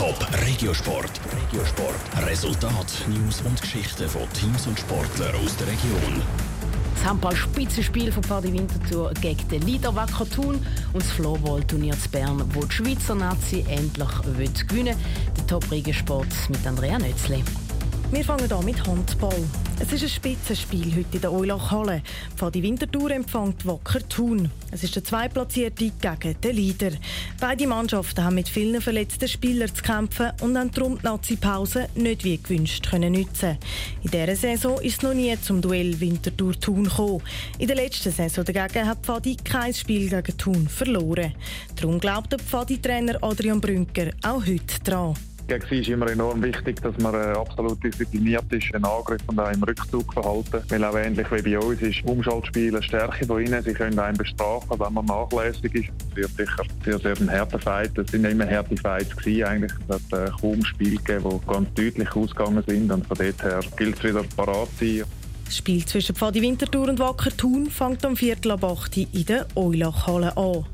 Top Regiosport. Regiosport. Resultat, News und Geschichten von Teams und Sportlern aus der Region. Das Handball-Spitzenspiel von Pfadi Winterthur gegen den Leader Thun und das Floorball-Turnier zu Bern, wo die Schweizer Nazi endlich gewinnen will. Der Top Regiosport mit Andrea Nötzli. Wir fangen an mit Handball. Es ist ein Spitzenspiel heute in der Eulach-Halle. Die Wintertour empfängt Wacker Thun. Es ist der Zweitplatzierte gegen den Leader. Beide Mannschaften haben mit vielen verletzten Spielern zu kämpfen und haben darum die Nazi-Pause nicht wie gewünscht können nutzen. In dieser Saison ist es noch nie zum Duell Winterthur-Thun gekommen. In der letzten Saison dagegen hat Pfadi kein Spiel gegen Thun verloren. Darum glaubt der Pfadi-Trainer Adrian Brünker auch heute dran gegen sie ist immer enorm wichtig, dass man äh, absolut diszipliniert ist, einen Angriff und auch im Rückzug verhalten. Weil auch ähnlich wie bei uns ist Umschaltspiel eine Stärke von ihnen. Sie können einen bestrafen, wenn man nachlässig ist. Es wird sicher sehr, sehr ein harter Fight. Es sind immer harte Fights gewesen eigentlich. Es hat äh, kaum Spiele gegeben, die ganz deutlich ausgegangen sind. Und von dort her gilt es wieder parat zu sein. Das Spiel zwischen Pfadi Winterthur und Wacker Thun fängt am Viertel ab 8 in der Eulach-Halle an.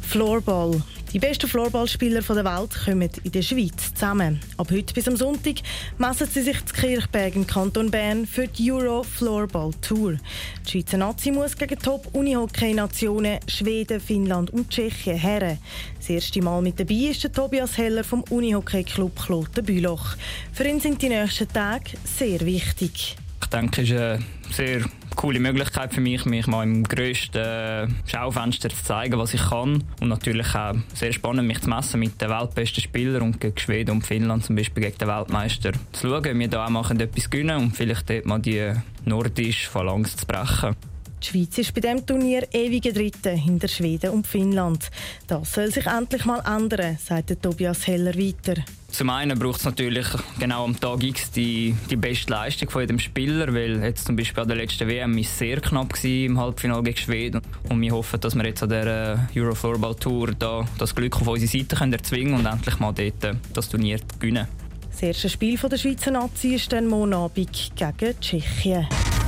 Floorball. Die besten Floorballspieler der Welt kommen in der Schweiz zusammen. Ab heute bis am Sonntag messen sie sich zu Kirchberg im Kanton Bern für die Euro Floorball Tour. Die Schweizer Nazi muss gegen Top-Unihockey-Nationen Schweden, Finnland und Tschechien her. Das erste Mal mit dabei ist der Tobias Heller vom Unihockey-Club Kloten Büloch. Für ihn sind die nächsten Tage sehr wichtig. Ich denke, es ist eine sehr coole Möglichkeit für mich, mich mal im grössten Schaufenster zu zeigen, was ich kann. Und natürlich auch sehr spannend, mich zu messen mit den weltbesten Spielern und gegen Schweden und Finnland zum Beispiel gegen den Weltmeister zu schauen, ob wir da auch mal etwas gewinnen und vielleicht dort mal die nordische Phalanx zu brechen. Die Schweiz ist bei diesem Turnier ewige Dritte hinter Schweden und Finnland. Das soll sich endlich mal ändern, sagt Tobias Heller weiter. Zum einen braucht es natürlich genau am Tag X die, die beste Leistung von jedem Spieler, weil jetzt zum Beispiel an der letzten WM ist sehr knapp im Halbfinale gegen Schweden und wir hoffen, dass wir jetzt an der Euro Floorball Tour da das Glück auf unsere Seite können erzwingen und endlich mal dort das Turnier gewinnen. Das erste Spiel der Schweizer Nazi ist dann morgen Abend gegen Tschechien.